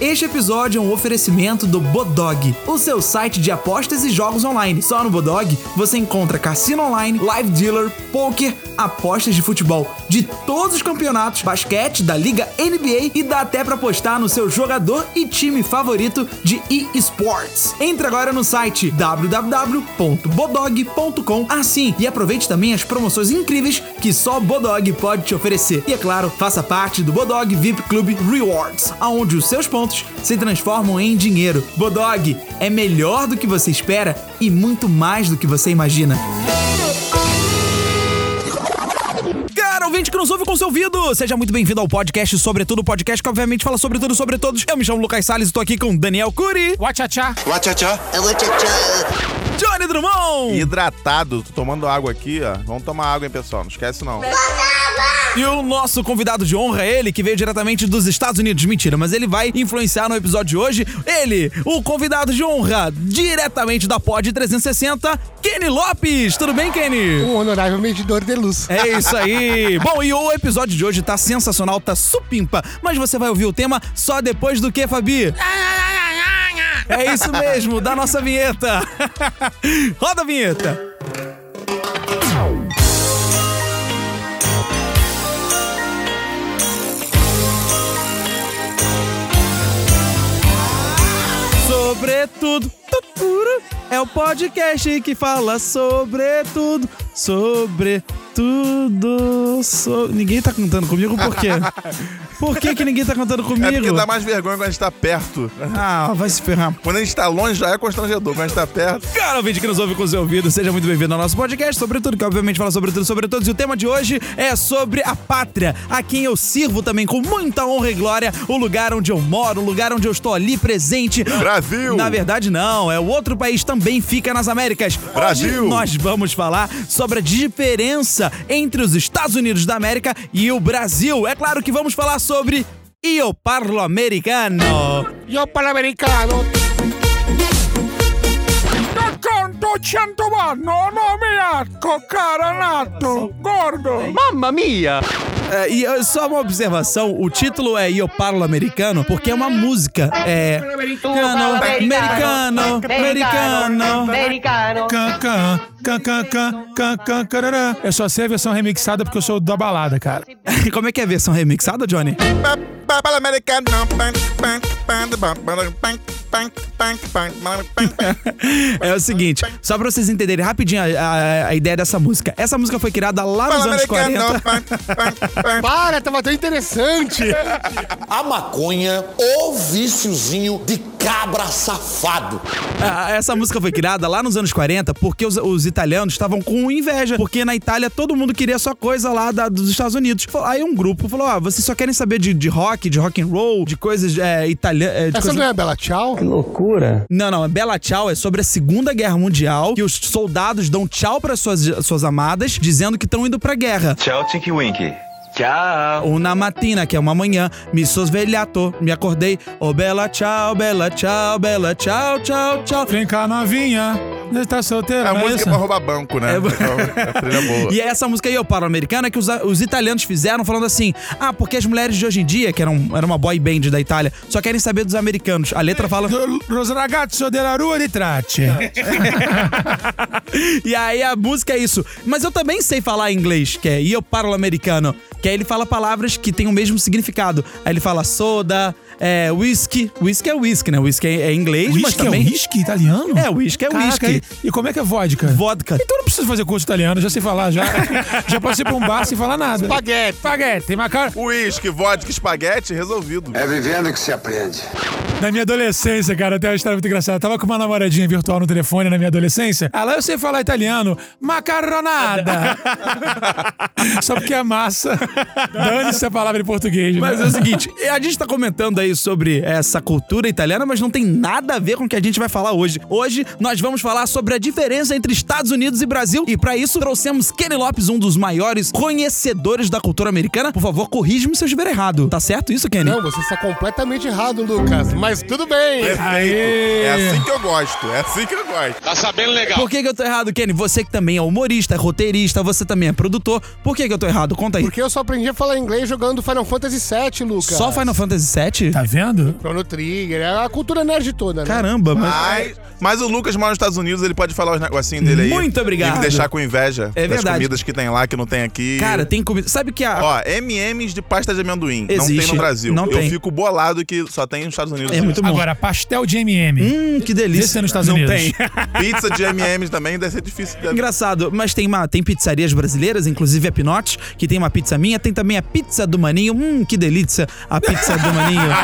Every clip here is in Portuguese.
Este episódio é um oferecimento do Bodog, o seu site de apostas e jogos online. Só no Bodog você encontra cassino online, live dealer, poker, apostas de futebol de todos os campeonatos, basquete, da liga NBA e dá até para apostar no seu jogador e time favorito de eSports. Entre agora no site www.bodog.com assim e aproveite também as promoções incríveis que só Bodog pode te oferecer. E é claro, faça parte do Bodog VIP Club Rewards, aonde os seus pontos se transformam em dinheiro. Bodog é melhor do que você espera e muito mais do que você imagina. Cara, ouvinte que nos ouve com seu ouvido, seja muito bem-vindo ao podcast Sobretudo, podcast que obviamente fala sobre tudo sobre todos. Eu me chamo Lucas Salles e tô aqui com Daniel Curi, Wachachá. Wachachá. Johnny Drummond Hidratado, tô tomando água aqui, ó. Vamos tomar água, hein, pessoal? Não esquece, não. E o nosso convidado de honra, ele que veio diretamente dos Estados Unidos. Mentira, mas ele vai influenciar no episódio de hoje. Ele, o convidado de honra, diretamente da Pod 360, Kenny Lopes. Tudo bem, Kenny? Um honorável medidor de luz. É isso aí. Bom, e o episódio de hoje tá sensacional, tá supimpa, mas você vai ouvir o tema só depois do que, Fabi? É isso mesmo, da nossa vinheta. Roda a vinheta. É o podcast que fala sobre tudo, sobre tudo. Ninguém tá cantando comigo por quê? Por que, que ninguém tá cantando É porque comigo? dá mais vergonha quando a gente tá perto. Ah, vai se ferrar. Quando a gente tá longe já é constrangedor. Quando a gente tá perto. Cara, ouvinte que nos ouve com o seu ouvido, seja muito bem-vindo ao nosso podcast, sobretudo, que obviamente fala sobre tudo, sobre todos. E o tema de hoje é sobre a pátria, a quem eu sirvo também com muita honra e glória, o lugar onde eu moro, o lugar onde eu estou ali presente. Brasil! Na verdade, não, é o outro país também fica nas Américas. Brasil! Hoje nós vamos falar sobre a diferença entre os Estados Unidos da América e o Brasil. É claro que vamos falar sobre Io Parlo Americano. Yo Parlo Americano. 101 nomeato Caranato Gordo. Mamma mia! É, e só uma observação: o título é Eu Parlo Americano porque é uma música. É. Americano, americano, americano. Americano. Eu só sei a versão remixada porque eu sou da balada, cara. Como é que é a versão remixada, Johnny? É o seguinte, só pra vocês entenderem rapidinho a, a- a ideia dessa música. Essa música foi criada lá nos anos 40. Para, tava tão interessante! A maconha, o viciozinho de cabra safado. Ah, Essa música foi criada lá nos anos 40 porque os, os italianos estavam com inveja. Porque na Itália todo mundo queria só coisa lá da- dos Estados Unidos. Aí um grupo falou: Ó, vocês só querem saber de, de rock, de rock and roll, de coisas é, italianas. de Essa coisas- não é a Bela Tchau? Não, não. Bella Tchau é sobre a Segunda Guerra Mundial, que os soldados dão tchau para suas, suas amadas, dizendo que estão indo pra guerra. Ciao, Tinky Winky. Ciao. Una mattina, que é uma manhã, me sou svegliato, me acordei. Oh, bela tchau, bela tchau, bela tchau, tchau, tchau. Vem cá, novinha. Você tá solteira, É a é música pra roubar banco, né? É. É a trilha boa. E é essa música aí, Eu Paro Americana, que os, os italianos fizeram falando assim: ah, porque as mulheres de hoje em dia, que eram, era uma boy band da Itália, só querem saber dos americanos. A letra fala. Los ragazzo della rua di Tracce. e aí a música é isso. Mas eu também sei falar inglês, que é Io parlo americano. Que aí ele fala palavras que têm o mesmo significado. Aí ele fala soda, é, whisky. Whisky é whisky, né? Whisky é, é inglês, mas Whisky é também. whisky italiano? É, whisky é Caraca, whisky. E, e como é que é vodka? Vodka. Então eu não preciso fazer curso italiano, já sei falar, já. já passei pra um bar sem falar nada. Espaguete. Espaguete, macarrão. Uísque, vodka, espaguete, resolvido. É vivendo que se aprende. Na minha adolescência, cara, tem uma história muito engraçada. Eu tava com uma namoradinha virtual no telefone na minha adolescência. Ela, eu sei falar italiano. Macarronada. Só porque a massa. Dane-se a palavra em português, Mas é né? o seguinte, a gente tá comentando aí sobre essa cultura italiana, mas não tem nada a ver com o que a gente vai falar hoje. Hoje nós vamos falar sobre a diferença entre Estados Unidos e Brasil, e pra isso trouxemos Kenny Lopes, um dos maiores conhecedores da cultura americana. Por favor, corrija-me se eu estiver errado. Tá certo isso, Kenny? Não, você está completamente errado, Lucas. Mas tudo bem. Perfeito. É assim que eu gosto. É assim que eu gosto. Tá sabendo legal. Por que, que eu tô errado, Kenny? Você que também é humorista, é roteirista, você também é produtor. Por que, que eu tô errado? Conta aí. Porque eu só aprendi a falar inglês jogando Final Fantasy VII, Lucas. Só Final Fantasy VII? Tá vendo? Chrono Trigger, é a cultura nerd toda, né? Caramba, mas. Mas, mas o Lucas mora nos Estados Unidos, ele pode falar os negocinhos dele aí. Muito obrigado. E me deixar com inveja É das verdade. comidas que tem lá, que não tem aqui. Cara, tem comida. Sabe que a. Ó, M&M's de pasta de amendoim. Não tem Existe. no Brasil. Não Eu tem. fico bolado que só tem nos Estados Unidos. É muito bom. Agora, pastel de M&M. Hum, que delícia. Vê se é nos Estados não Unidos. tem. Pizza de M&M's também deve ser difícil. De... Engraçado, mas tem, uma, tem pizzarias brasileiras, inclusive a Pinote, que tem uma pizza minha, tem também a pizza do Maninho. Hum, que delícia, a pizza do Maninho.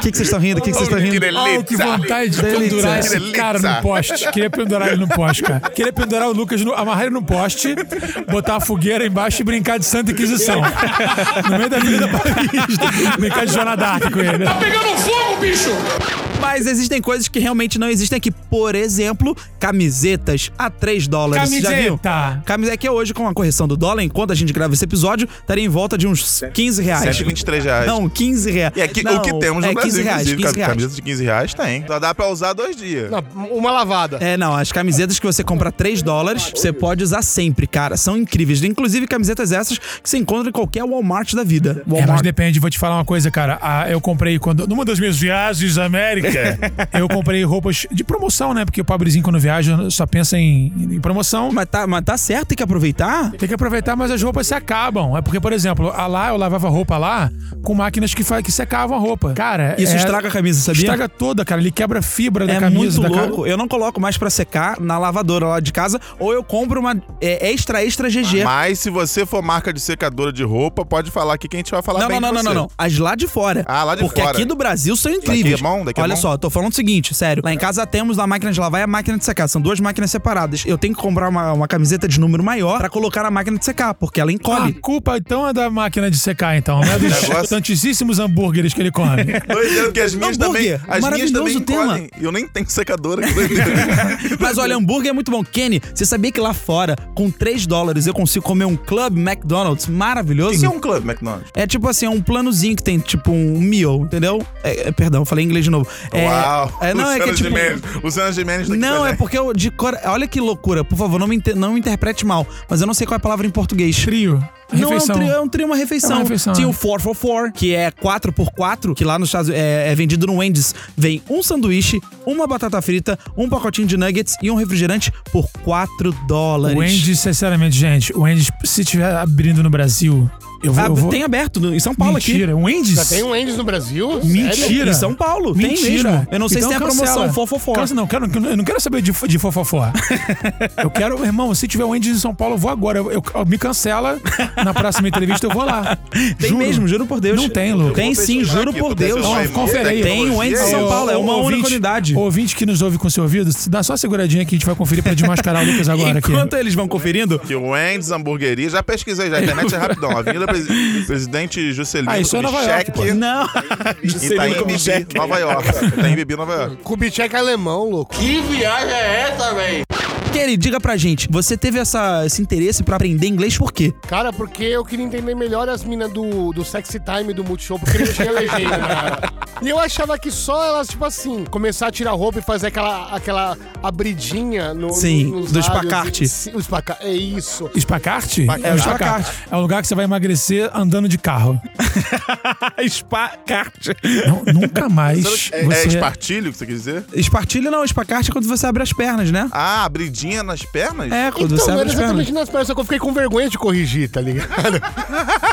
que que vocês estão rindo? O que que vocês estão rindo? Que delícia. Oh, que vontade de Delícia. pendurar esse Delícia. cara no poste. Queria pendurar ele no poste, cara. Queria pendurar o Lucas, no, amarrar ele no poste, botar a fogueira embaixo e brincar de Santa Inquisição. No meio da Avenida Paris. brincar de Dark com ele. Pegando fogo, bicho! Mas existem coisas que realmente não existem aqui. Por exemplo, camisetas a 3 dólares. Você Já viu? Camiseta. Camiseta que hoje, com a correção do dólar, enquanto a gente grava esse episódio, estaria em volta de uns 15 reais. 123 reais. Não, 15 reais. E aqui, Não, o que temos no é 15 Brasil, reais, inclusive, 15 reais. camiseta de 15 reais tem. Só dá pra usar dois dias. Não, uma lavada. É, não, as camisetas que você compra 3 dólares, você pode usar sempre, cara. São incríveis. Inclusive camisetas essas que você encontra em qualquer Walmart da vida. É, mas Walmart. depende, vou te falar uma coisa, cara. Ah, eu comprei quando. Numa das minhas viagens à América, eu comprei roupas de promoção, né? Porque o pobrezinho, quando viaja, só pensa em, em promoção. Mas tá, mas tá certo, tem que aproveitar. Tem que aproveitar, mas as roupas se acabam. É porque, por exemplo, a lá eu lavava roupa lá com máquinas que, que secavam a roupa. Cara, Isso é- estraga a camisa, sabia? Estraga toda, cara. Ele quebra a fibra da É camisa. muito da ca- louco. Eu não coloco mais pra secar na lavadora lá de casa, ou eu compro uma é, extra, extra GG. Mas se você for marca de secadora de roupa, pode falar aqui que a gente vai falar Não, bem não, de não, não, não, não. As lá de fora. Ah, lá de Porque fora. aqui do Brasil são incríveis. é bom? Daqui é Olha bom? só, tô falando o seguinte, sério. Lá em casa temos a máquina de lavar e a máquina de secar. São duas máquinas separadas. Eu tenho que comprar uma, uma camiseta de número maior pra colocar na máquina de secar, porque ela A encolhe. culpa então é da máquina de secar, então. Não é dos Negócio- tantíssimos hambúrgueres que ele come. Porque as minhas também. As minhas maravilhoso também tema. eu nem tenho secadora. Mas olha, hambúrguer é muito bom. Kenny, você sabia que lá fora, com 3 dólares, eu consigo comer um Club McDonald's maravilhoso? O que é um club, McDonald's? É tipo assim, é um planozinho que tem tipo um meal, entendeu? É, é, perdão, falei inglês de novo. É, Uau! É, não, é que é Luciano tipo. Gimenez. Luciano Gimenez tá Não, é porque eu de cor... Olha que loucura. Por favor, não me, inter- não me interprete mal. Mas eu não sei qual é a palavra em português. Trio. Não é um Refeição. trio, é um trio, uma refeição. É uma refeição, Tinha é. o 4 for 4 que é 4x4, que lá nos Estados é, é vendido no Wendy's. Vem um sanduíche, uma batata frita, um pacotinho de nuggets e um refrigerante por 4 dólares. O Andy, sinceramente, gente, o Andy, se estiver abrindo no Brasil, eu vou. Ah, eu vou... Tem aberto no- em São Paulo Mentira, o Andy? Já tem um Endes no Brasil? Mentira. Sério? Em São Paulo, tem Mentira. mesmo. Eu não sei se tem a Então promoção cancela. 4 for 4 Cancela, Não, quero, eu não quero saber de, de fofofó. eu quero, irmão, se tiver o Andy em São Paulo, eu vou agora. Eu, eu- me cancela na próxima entrevista, eu vou lá. Tem mesmo, juro por Deus. Não tem, Lu. Tem sim, juro aqui, por Deus. Não, Raimundo, confere aí. Tem um Andy em São Paulo, é uma única unidade. Ouvinte que nos ouve com seu ouvido, dá só uma seguradinha que a gente vai conferir pra desmascarar o Lucas agora aqui. Enquanto eles vão conferindo, Que o Wendy's Hamburgueria, já pesquisei, já a internet é rapidão. Avenida Presi- Presidente Juscelino Ah, isso é Nova York, Kubitschek, pô. não. Itaim Bibi, Nova York. Itaim Bibi, Nova York. Kubitschek é alemão, louco. Kelly, diga pra gente, você teve essa, esse interesse pra aprender inglês por quê? Cara, porque eu queria entender melhor as minas do, do Sexy Time do Multishow, porque não tinha legenda, né? E eu achava que só elas, tipo assim, começar a tirar roupa e fazer aquela, aquela abridinha no, Sim, no, nos do. Sim, O espacate, é isso. Espacarte? É o espacarte. É um lugar que você vai emagrecer andando de carro. Espacarte. Não, nunca mais É, é você... espartilho que você quer dizer? Espartilho não, espacarte é quando você abre as pernas, né? Ah, abridinha nas pernas? É, quando Então, você não abre as pernas. exatamente nas pernas, só que eu fiquei com vergonha de corrigir, tá ligado?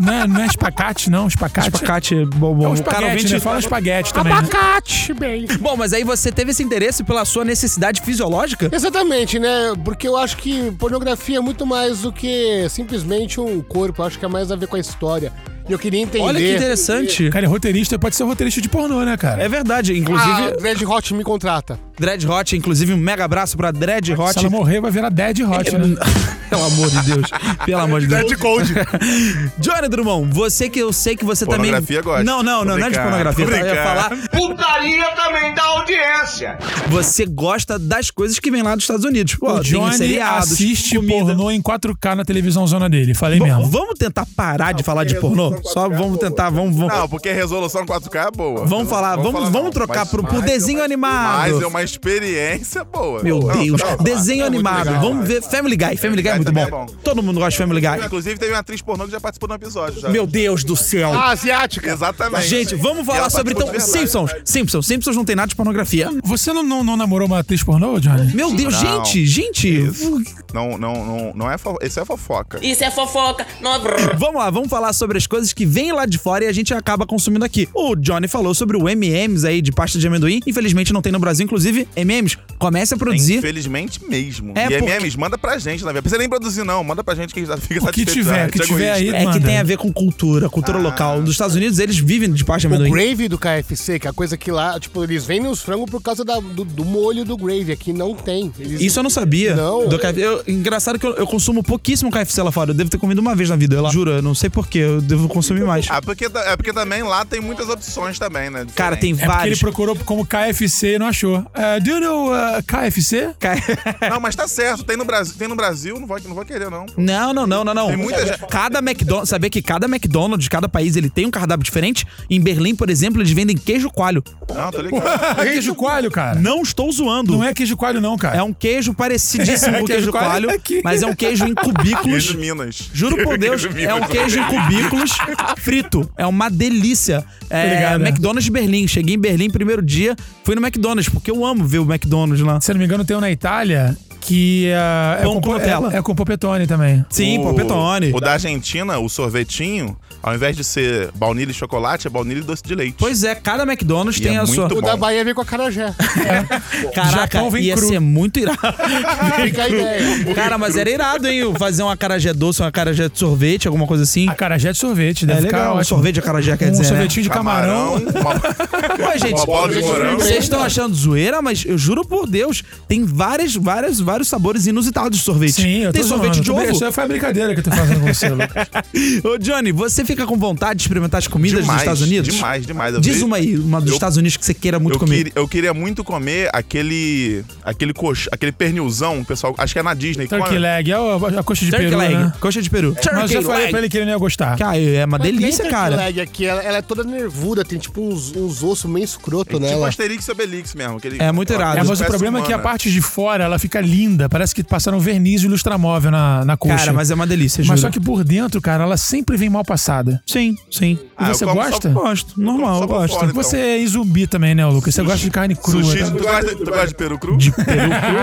Não é, não é espacate, não. Espacate. Espacate, bom, bom. É um o cara ouvinte... né? Fala espaguete também. né? Abacate, bem. Bom, mas aí você teve esse interesse pela sua necessidade fisiológica? Exatamente, né? Porque eu acho que pornografia é muito mais do que simplesmente um corpo. Eu acho que é mais a ver com a história. E eu queria entender. Olha que interessante. Cara, é roteirista, pode ser roteirista de pornô, né, cara? É verdade, Ah, inclusive, Red Hot me contrata. Dread Hot, inclusive um mega abraço pra Dread Hot. Se ela morrer, vai virar Dead Hot, né? Pelo amor de Deus. Pelo amor de Deus. Cold. Johnny Drummond, você que eu sei que você também. Pornografia gosta. Não, não, não, não é de pornografia. tá? Eu ia falar. Putaria também dá audiência. Você gosta das coisas que vêm lá dos Estados Unidos. Pô, O Johnny seriados, assiste comida. pornô em 4K na televisão zona dele. Falei Bom, mesmo. vamos tentar parar de falar de pornô? Só vamos tentar, vamos. vamos Não, porque resolução 4K é boa. Vamos falar, vamos, falar vamos trocar pro, desenho animado. Mas é experiência boa. Meu Não, Deus, não, desenho é animado. legal, vamos ver Family Guy. Family Guy é muito também bom. é bom. Todo mundo gosta de Family Guy. Inclusive, teve uma atriz pornô que já participou de um episódio. Já. Meu Deus do céu. Ah, asiática. Exatamente. Gente, vamos falar sobre então. Simpsons. Simpsons. Simpsons não tem nada de pornografia. Você não, não, não namorou uma atriz pornô, Johnny? Meu Deus, Não. gente, gente. Isso. Não, não, não, não é. Isso é fofoca. Isso é fofoca, não é. Vamos lá, vamos falar sobre as coisas que vêm lá de fora e a gente acaba consumindo aqui. O Johnny falou sobre o M&M's aí de pasta de amendoim. Infelizmente não tem no Brasil, inclusive. M&M's, comece a produzir. Infelizmente mesmo. É, e porque- MMs, manda pra gente, na verdade. Não precisa nem produzir, não. Manda pra gente que a gente fica O que tiver, já. o que tiver aí, É que tem a ver com cultura, cultura local. Nos Estados Unidos, eles vivem de pasta de O amendoim. gravy do KFC, que é a coisa que lá, tipo, eles vendem os frangos por causa da- do, do molho do gravy. Aqui não tem. Eles- Isso eu não sabia. Não. Do KFC. Eu- engraçado que eu, eu consumo pouquíssimo KFC lá fora. Eu devo ter comido uma vez na vida. Eu juro, eu não sei porquê. Eu devo consumir mais. Ah, porque, é porque também lá tem muitas opções também, né? Cara, tem É porque ele vários. procurou como KFC e não achou. Uh, do you know uh, KFC? Não, mas tá certo. Tem no Brasil, tem no Brasil não, vou, não vou querer, não. Não, não, não, não, não. Tem muita gente- Cada McDonald's, saber que cada McDonald's de cada país ele tem um cardápio diferente. Em Berlim, por exemplo, eles vendem queijo coalho. Não, tô ligado. É queijo coalho, cara. Não estou zoando. Não é queijo coalho, não, cara. É um queijo parecidíssimo com Queijo queijo coalho aqui. mas é um queijo em cubículos. Queijo Minas. Juro por Deus, Queijo é um queijo em cubículos frito. É uma delícia. É, Obrigado. McDonald's de Berlim. Cheguei em Berlim primeiro dia, fui no McDonald's, porque eu amo ver o McDonald's lá. Se eu não me engano, tem um na Itália que uh, é, Pão com, com é, é com popetone também. Sim, O- Popetone. O da Argentina, o sorvetinho, ao invés de ser baunilha e chocolate, é baunilha e doce de leite. Pois é, cada McDonald's E tem é a sua. muito O da bom. Bahia vem com a carajé. Caraca, Japão vem ia cru. ser muito irado. Fica a ideia. Cara, mas era irado, hein? Fazer uma carajé doce, uma carajé de sorvete, alguma coisa assim. A carajé de sorvete, É deve ficar legal. ótimo. Sorvete de acarajé, quer um dizer, né? sorvetinho de camarão. uma, Ué, gente, uma bola de morango. vocês estão achando zoeira, mas eu juro por Deus, tem várias, várias, vários sabores inusitados de sorvete. Sim, eu tô Tem sorvete zoando. de ovo. Isso foi a brincadeira que eu tô fazendo com você, Lucas. Ô, Johnny, você fica com vontade de experimentar as comidas dos Estados Unidos? Demais, demais. Eu Diz vi- uma aí, uma dos eu- Estados Unidos que você queira muito eu, comer. queria, eu queria muito comer aquele aquele coxa, aquele pernilzão, pessoal, acho que é na Disney. Turkey Come- leg, é a coxa de Turkey peru, leg, né? coxa de peru. Mas eu falei leg. pra ele que ele não ia gostar. Cara, é uma delícia, Nem cara. turkey leg aqui, ela, ela é toda nervuda, tem tipo uns, uns ossos meio escroto Tipo nela. Asterix e Obelix mesmo. Aquele, É muito irado. É, mas o problema é que a humana. parte de fora, ela fica linda. Parece que passaram verniz e ilustramóvel na, na coxa. Cara, mas é uma delícia, juro. Mas só que por dentro, cara, ela sempre vem mal passada. Sim, sim. Ah, eu você gosta? Gosto, normal, eu gosto. fora, então. Você é zumbi também, né, Lucas? Você gosta de carne crua. Sushi, né? tu gosta, tu gosta de peru cru? De peru cru?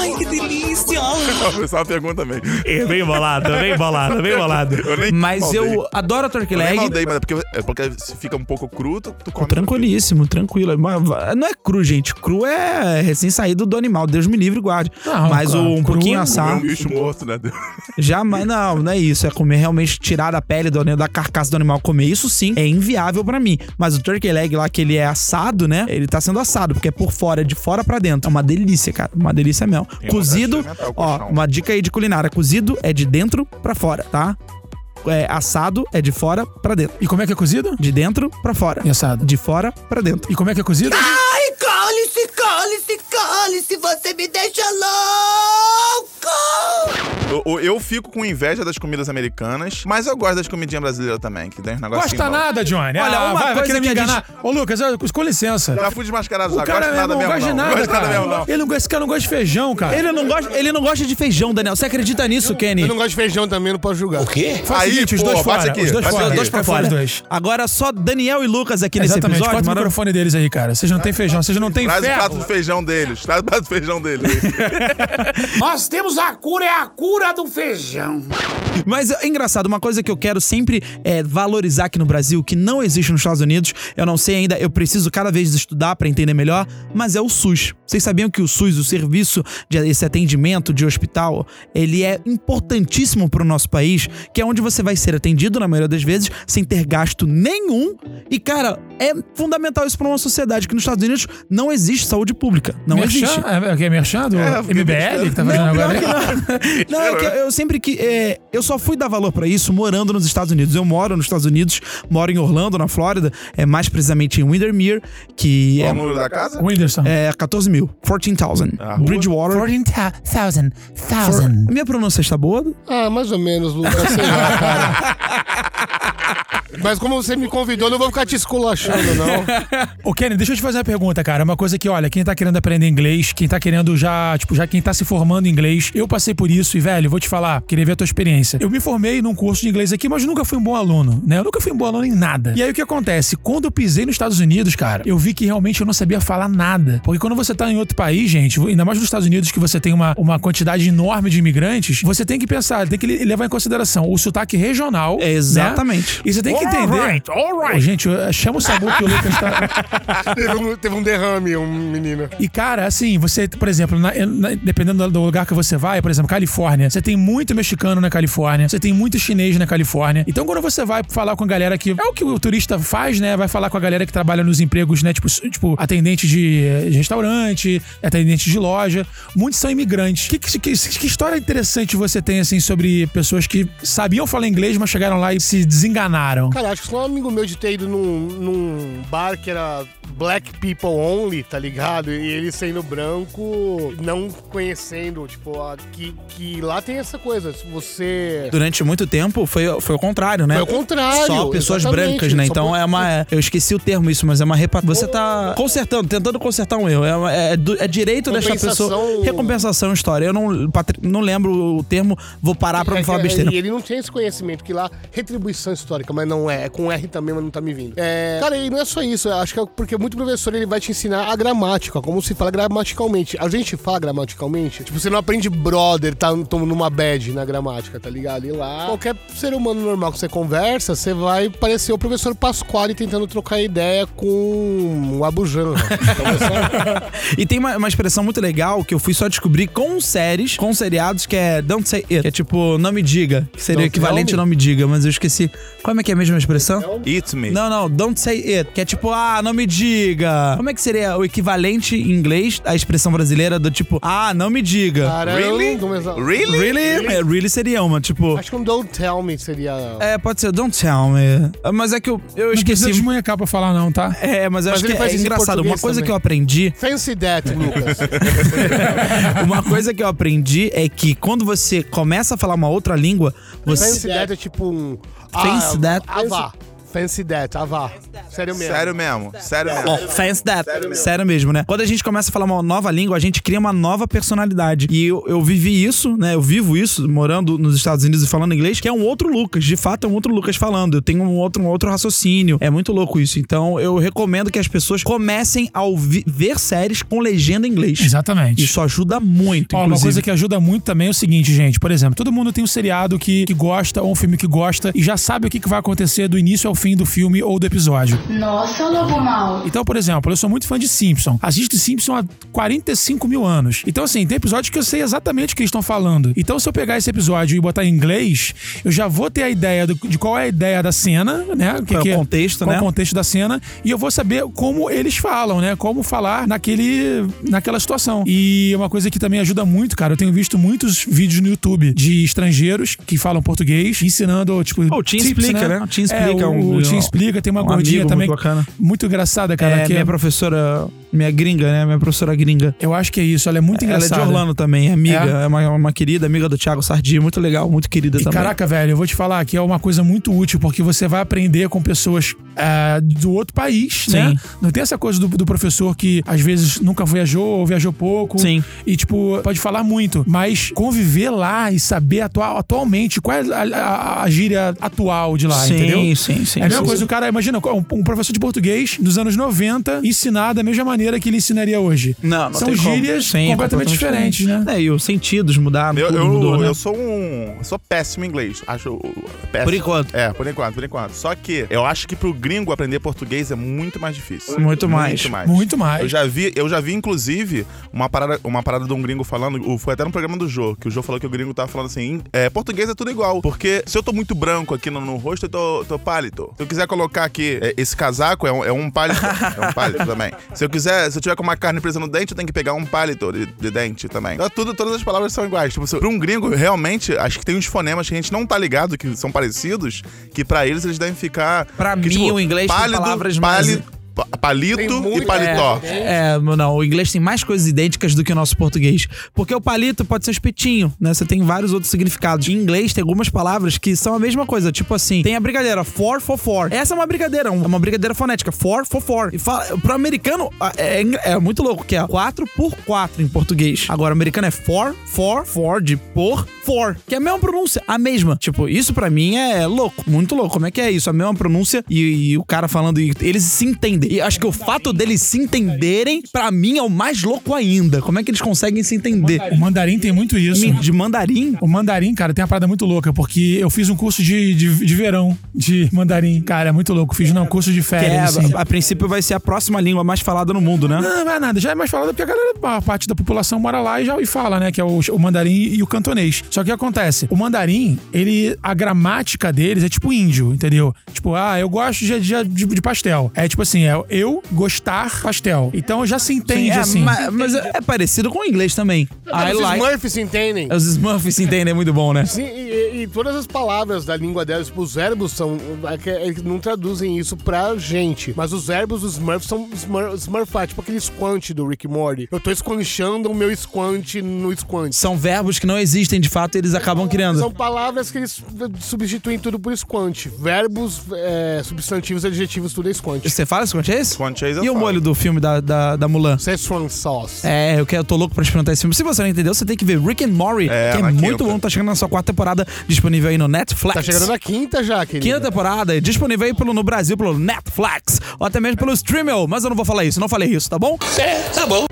Ai, que delícia! Essa é uma pergunta também. É bem bolado, bem bolado, bem bolado. Eu nem Mas maldei. eu adoro a turkey Eu leg. maldei, mas é porque, é porque se fica um pouco cru, tu, tu come. Tranquilíssimo, tranquilo. Mas Não é cru, gente. Cru é recém-saído do animal. Deus me livre e guarde. Não, Mas cara, o um cru pouquinho é- É assar. um bicho morto, né? Jamais. Não, não é isso. É comer realmente tirar da pele do, da carcaça do animal. Comer isso sim é inviável pra mim. Mas o turkey leg lá, que ele é assado, né? Ele tá sendo assado, porque é por fora, é de fora pra dentro. É uma delícia, cara. Uma delícia mesmo. Cozido, o ó, uma dica aí de culinária. Cozido é de dentro pra fora, tá? É, assado é de fora pra dentro. E como é que é cozido? De dentro pra fora. E assado? De fora pra dentro. E como é que é cozido? Ai, cale-se, cale-se, cale-se, você me deixa louco! Eu, eu fico com inveja das comidas americanas, mas eu gosto das comidinhas brasileiras também, que tem uns negocinhos. Gosta nada, Johnny. Olha, ah, uma vai, vai coisa querer me enganar. Ô, Lucas, eu- com licença. Já fui desmascarado O já, cara gosto nada mesmo não mesmo gosta de não. nada, Gosto nada cara. mesmo não. Ele não, esse cara não gosta de feijão, cara. Ele não gosta, ele não gosta de feijão, Daniel. Você acredita nisso, Kenny? Eu não gosto de feijão também, não posso julgar. O quê? Faz Aí, o seguinte, os dois fora. aqui, os dois fora. Dois pra fora. Dois. Agora só Daniel e Lucas aqui nesse Exatamente. episódio. Corta o microfone deles aí, cara. Vocês não têm feijão, vocês não têm Traz o prato ferro. do feijão deles. Traz o prato do feijão deles. Nós temos a cura, é a cura do feijão. Mas é engraçado, uma coisa que eu quero sempre é, valorizar aqui no Brasil, que não existe nos Estados Unidos, eu não sei ainda, eu preciso cada vez estudar pra entender melhor, mas é o SUS. Vocês sabiam que o SUS, o serviço de esse atendimento de hospital, ele é importantíssimo pro nosso país, que é onde você vai ser atendido na maioria das vezes sem ter gasto nenhum. E cara, é fundamental isso pra uma sociedade que nos Estados Unidos não existe saúde pública, não Merchan? existe. É, o que é Merchan do É, MBL que tá fazendo agora? Não, é que eu sempre que. é, eu só fui dar valor pra isso morando nos Estados Unidos. Eu moro nos Estados Unidos, moro em Orlando, na Flórida, é mais precisamente em Windermere, que Qual é, o número da casa? Whindersson. é 14 mil, 14,000. A rua? Bridgewater. 14,000. Minha pronúncia está boa? Ah, mais ou menos, Lucas. Sei lá, cara. Mas como você me convidou, eu não vou ficar te esculachando, não. Ô, Kenny, deixa eu te fazer uma pergunta, cara. Uma coisa que, olha, quem tá querendo aprender inglês, quem tá querendo já, tipo, já quem tá se formando em inglês, eu passei por isso e, velho, vou te falar, queria ver a tua experiência. Eu me formei num curso de inglês aqui, mas nunca fui um bom aluno, né? Eu nunca fui um bom aluno em nada. E aí o que acontece? Quando eu pisei nos Estados Unidos, cara, eu vi que realmente eu não sabia falar nada. Porque quando você tá em outro país, gente, ainda mais nos Estados Unidos, que você tem uma, uma quantidade enorme de imigrantes, você tem que pensar, tem que levar em consideração o sotaque regional. né? Exatamente. E você tem que entender. Alright, alright. Ô, gente, eu- chama o Samu que o Lucas tá. teve, um, teve um derrame, um menino. E, cara, assim, você, por exemplo, na- na- dependendo do lugar que você vai, por exemplo, Califórnia, você tem muito mexicano na Califórnia, você tem muito chinês na Califórnia. Então, quando você vai falar com a galera que. É o que o turista faz, né? Vai falar com a galera que trabalha nos empregos, né? Tipo, tipo atendente de, de restaurante, atendente de loja. Muitos são imigrantes. Que, que, que- que história interessante você tem, assim, sobre pessoas que sabiam falar inglês, mas chegaram lá e se desenganaram? Cara, acho que só um amigo meu de ter ido num, num bar que era Black People Only, tá ligado? E ele sendo branco, não conhecendo, tipo, a- que, que lá tem essa coisa. Você. Durante muito tempo foi, foi o contrário, né? Foi o contrário, Só pessoas exatamente. brancas, né? Só Então por- é uma. Eu esqueci o termo isso, mas é uma repa... Você tá consertando, tentando consertar um erro. É, uma- é, é direito dessa pessoa. Compensação- Recompensação história. Eu não, não lembro o termo, vou parar pra É não falar que- besteira. E ele não tem esse conhecimento, que lá, retribuição histórica, mas não é. É com R também, mas não tá me vindo. É, cara, e não é só isso. eu Acho que é porque muito professor ele vai te ensinar a gramática, como se fala gramaticalmente. A gente fala gramaticalmente. Tipo, você não aprende brother, tá numa bad na gramática, tá ligado? E lá, qualquer ser humano normal que você conversa, você vai parecer o professor Pasquale tentando trocar ideia com o Abujan. Então, é E tem uma, uma expressão muito legal que eu fui só descobrir com séries, com seriados, que é don't say it. Que é tipo, não me diga. Que seria Don't equivalente a não me diga, mas eu esqueci. Como é que é a mesma expressão? Eat me. Não, não, don't say it. Que é tipo, ah, não me diga. Como é que seria o equivalente em inglês à expressão brasileira do tipo, ah, não me diga? Caramba, Really? Really? Really? É, really seria uma, tipo. Acho que um don't tell me seria. É, pode ser, don't tell me. Mas é que eu, eu Não precisa esqueci. desmunhecar pra falar, não, tá? É, mas eu Mas acho ele que faz é isso em engraçado. Uma português coisa também. que eu aprendi. Fancy that, Lucas. uma coisa que eu aprendi é que quando você começa a falar uma outra língua, você. Fancy that é tipo um. Fancy that? Avá. Fancy that, avá. Sério mesmo. Sério mesmo. Sério mesmo. Ó, fancy that. Sério mesmo. né? Quando a gente começa a falar uma nova língua, a gente cria uma nova personalidade. E eu, eu vivi isso, né? Eu vivo isso, morando nos Estados Unidos e falando inglês, que é um outro Lucas. De fato, é um outro Lucas falando. Eu tenho um outro, um outro raciocínio. É muito louco isso. Então, eu recomendo que as pessoas comecem a ouvir, ver séries com legenda em inglês. Exatamente. Isso ajuda muito, Ó, uma inclusive. coisa que ajuda muito também é o seguinte, gente. Por exemplo, todo mundo tem um seriado que, que gosta, ou um filme que gosta, e já sabe o que, que vai acontecer do início ao fim do filme ou do episódio. Nossa, lobo mal. Então, por exemplo, eu sou muito fã de Simpson. Assisto Simpson há 45 mil anos. Então, assim, tem episódios que eu sei exatamente o que eles estão falando. Então, se eu pegar esse episódio e botar em inglês, eu já vou ter a ideia do- de qual é a ideia da cena, né? Que Qual é o que contexto, qual é né? o contexto da cena. E eu vou saber como eles falam, né? Como falar naquele, naquela situação. E uma coisa que também ajuda muito, cara, eu tenho visto muitos vídeos no YouTube de estrangeiros que falam português, ensinando, tipo. Pô, o Tim tips, Explica, né? O Tim Explica é, é o, um- o Tim Explica, tem uma um gordinha também. muito bacana. Muito engraçada, cara. É, que minha professora, minha gringa, né? Minha professora gringa. Eu acho que é isso, ela é muito Ela é engraçada. de Orlando também, é amiga. É? É, uma, uma querida amiga do Thiago Sardi, muito legal, muito querida E também. caraca, velho, eu vou te falar que é uma coisa muito útil, porque você vai aprender com pessoas é, do outro país, né? Sim. Não tem essa coisa do, do professor que às vezes nunca viajou ou viajou pouco. Sim. E, tipo, pode falar muito, mas conviver lá e saber atual, atualmente qual é a, a- a gíria atual de lá, sim, entendeu? sim, sim. É a mesma coisa, o cara, imagina, um, um professor de português dos anos 90 ensinar da mesma maneira que ele ensinaria hoje. Não, não São tem como. gírias Sim, completamente diferentes, né? É, e os sentidos mudaram, Eu, eu, mudou, né? eu sou um. eu sou péssimo em inglês. Acho. Péssimo. Por enquanto. É, por enquanto, por enquanto. Só que eu acho que pro gringo aprender português é muito mais difícil. Muito mais. Muito mais. Muito mais. Eu já vi, eu já vi, inclusive, uma parada, uma parada de um gringo falando. Foi até no programa do Jô, que o Jô falou que o gringo tava falando assim: é, português é tudo igual. Porque se eu tô muito branco aqui no, no rosto, eu tô, tô pálido. Se eu quiser colocar aqui é, esse casaco, é um, é um palito. é um palito também. Se eu quiser, se eu tiver com uma carne presa no dente, eu tenho que pegar um palito de, de dente também. Então, tudo, todas as palavras são iguais. Tipo, se- pra um gringo, realmente, acho que tem uns fonemas que a gente não tá ligado, que são parecidos, que pra eles eles devem ficar. Pra que, mim, o inglês tem palavras mais- pálido, pa- palito e muito- paletó. É, não, o inglês tem mais coisas idênticas do que o nosso português. Porque o palito pode ser um espetinho, né? Você tem vários outros significados. Em inglês tem algumas palavras que são a mesma coisa. Tipo assim, tem a brigadeira for, for, for. Essa é uma brigadeira, um- é uma brigadeira fonética. For, for, for. E fala, pro americano, é, engra- é muito louco, que é 4 por 4 em português. Agora, o americano é for, for, for, de por, for. Que é a mesma pronúncia, a mesma. Tipo, isso pra mim é louco, muito louco. Como é que é isso? A mesma pronúncia e, e o cara falando, e eles se entendem. E acho que o fato deles se entenderem, pra mim, é o mais louco ainda. Como é que eles conseguem se entender? O mandarim tem muito isso. De mandarim? O mandarim, cara, tem uma parada muito louca, porque eu fiz um curso de, de, de verão de mandarim. Cara, é muito louco. Fiz um curso de Que é, férias, assim. a, a princípio vai ser a próxima língua mais falada no mundo, né? Não, não é nada. Já é mais falado porque a galera, a parte da população mora lá e já e fala, né? Que é o, o mandarim e o cantonês. Só que o que acontece? O mandarim, ele, a gramática deles é tipo índio, entendeu? Tipo, ah, eu gosto de, de, de- de pastel. É tipo assim, é eu gostar pastel. Então já se entende é, assim. ma- Mas, é parecido com o inglês também. I Os like. Smurfs se entendem. Os Smurfs se entendem, é muito bom, né? Sim, e, e todas as palavras da língua delas, tipo, os verbos são. é Eles não traduzem isso pra gente. Mas os verbos dos Smurfs são smur, smurfar, tipo aquele squant do Rick Morty. Eu tô squanchando o meu squant no squant. São verbos que não existem de fato e eles acabam criando. São palavras que eles substituem tudo por squant. Verbos, é, substantivos, adjetivos, tudo é squant. Você fala esse é esse? Squanch eu E o molho do filme da, da, da Mulan? Szechuan sauce. É, eu, quero, eu tô louco pra experimentar esse filme. Se você não entendeu, você tem que ver Rick and Morty, É, que é na muito quinta. bom. Tá chegando na sua quarta temporada, disponível aí no Netflix. Tá chegando na quinta já, querido. Quinta temporada, disponível aí pelo, no Brasil pelo Netflix, ou até mesmo pelo Streamel, mas eu não vou falar isso, não falei isso, tá bom? Tá bom.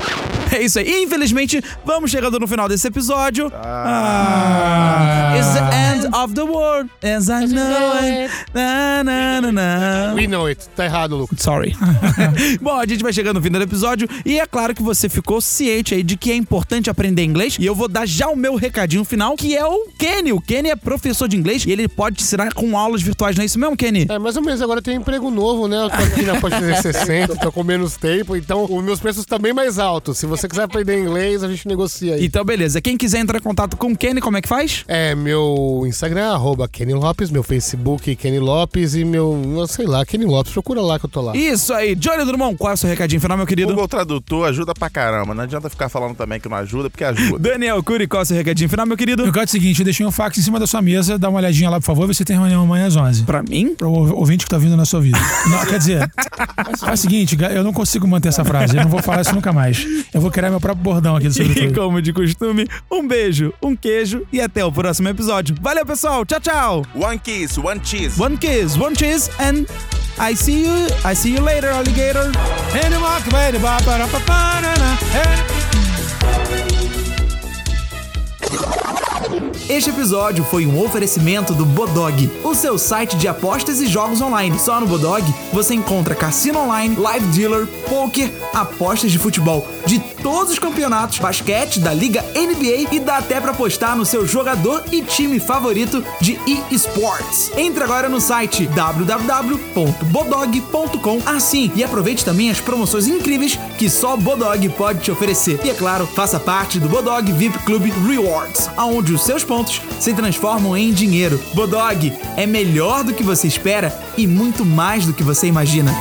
É isso aí. Infelizmente, vamos chegando no final desse episódio. Ah. It's the end of the world, as I know it. Na, na, na, na. We know it. Tá errado, Lucas. Sorry. Bom, a gente vai chegando no fim do episódio e é claro que você ficou ciente aí de que é importante aprender inglês e eu vou dar já o meu recadinho final, que é o Kenny. O Kenny é professor de inglês e ele pode te ensinar com aulas virtuais, não é isso mesmo, Kenny? É, mais ou menos, agora tem um emprego novo, né? Eu tô aqui na Pode 360, tô com menos tempo, então os meus preços estão bem mais altos. Se você quiser aprender inglês, a gente negocia aí. Então, beleza. Quem quiser entrar em contato com o Kenny, como é que faz? É, meu Instagram, arroba Kenny Lopes, meu Facebook, Kenny Lopes e meu, eu sei lá, Kenny Lopes, procura lá que eu tô lá. Isso aí. Johnny Drummond, qual é o seu recadinho final, meu querido? Google Tradutor ajuda pra caramba. Não adianta ficar falando também que não ajuda, porque ajuda. Daniel Cury, qual é o seu recadinho final, meu querido? Caso é o seguinte, eu deixei um fax em cima da sua mesa, dá uma olhadinha lá, por favor, vê se tem reunião amanhã às 11. Pra mim? Pro ouvinte que tá vindo na sua vida. Não, quer dizer, é o seguinte, eu não consigo manter essa frase, eu não vou falar isso nunca mais. Eu vou criar meu próprio bordão aqui do E como de costume, um beijo, um queijo e até o próximo episódio. Valeu, pessoal. Tchau, tchau. One kiss, one cheese. One kiss, one cheese, and I see you. I see you later, alligator. Este episódio foi um oferecimento do Bodog, o seu site de apostas e jogos online. Só no Bodog você encontra cassino online, live dealer, poker, apostas de futebol de todos os campeonatos, basquete da Liga NBA e dá até pra apostar no seu jogador e time favorito de eSports. Entre agora no site www.bodog.com assim e aproveite também as promoções incríveis que só Bodog pode te oferecer. E é claro, faça parte do Bodog VIP Club Rewards, onde os seus pontos se transformam em dinheiro. Bodog é melhor do que você espera e muito mais do que você imagina.